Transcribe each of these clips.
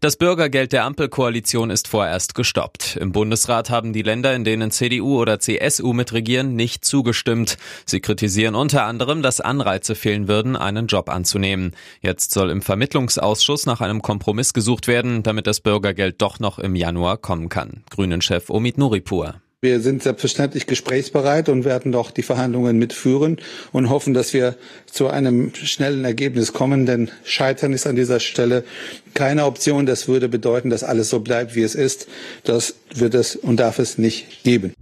Das Bürgergeld der Ampelkoalition ist vorerst gestoppt. Im Bundesrat haben die Länder, in denen CDU oder CSU mitregieren, nicht zugestimmt. Sie kritisieren unter anderem, dass Anreize fehlen würden, einen Job anzunehmen. Jetzt soll im Vermittlungsausschuss nach einem Kompromiss gesucht werden, damit das Bürgergeld doch noch im Januar kommen kann. Grünen-Chef Omid Nuripur. Wir sind selbstverständlich gesprächsbereit und werden doch die Verhandlungen mitführen und hoffen, dass wir zu einem schnellen Ergebnis kommen. Denn Scheitern ist an dieser Stelle keine Option. Das würde bedeuten, dass alles so bleibt, wie es ist. Das wird es und darf es nicht geben.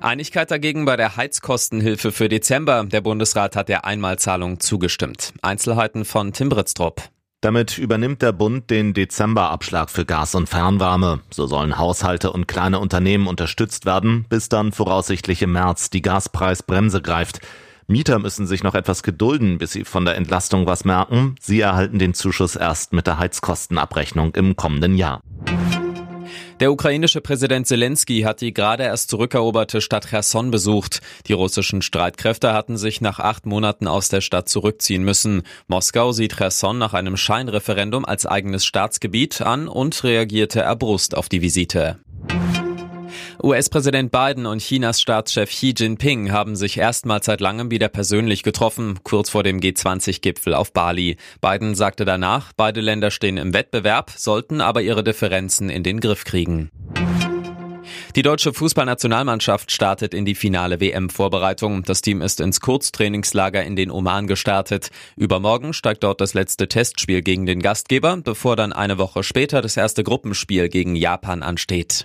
Einigkeit dagegen bei der Heizkostenhilfe für Dezember. Der Bundesrat hat der Einmalzahlung zugestimmt. Einzelheiten von Tim Britztrup. Damit übernimmt der Bund den Dezemberabschlag für Gas und Fernwärme. So sollen Haushalte und kleine Unternehmen unterstützt werden, bis dann voraussichtlich im März die Gaspreisbremse greift. Mieter müssen sich noch etwas gedulden, bis sie von der Entlastung was merken. Sie erhalten den Zuschuss erst mit der Heizkostenabrechnung im kommenden Jahr. Der ukrainische Präsident Zelensky hat die gerade erst zurückeroberte Stadt Cherson besucht. Die russischen Streitkräfte hatten sich nach acht Monaten aus der Stadt zurückziehen müssen. Moskau sieht Cherson nach einem Scheinreferendum als eigenes Staatsgebiet an und reagierte erbrust auf die Visite. US-Präsident Biden und Chinas Staatschef Xi Jinping haben sich erstmals seit langem wieder persönlich getroffen, kurz vor dem G20-Gipfel auf Bali. Biden sagte danach, beide Länder stehen im Wettbewerb, sollten aber ihre Differenzen in den Griff kriegen. Die deutsche Fußballnationalmannschaft startet in die finale WM-Vorbereitung. Das Team ist ins Kurztrainingslager in den Oman gestartet. Übermorgen steigt dort das letzte Testspiel gegen den Gastgeber, bevor dann eine Woche später das erste Gruppenspiel gegen Japan ansteht.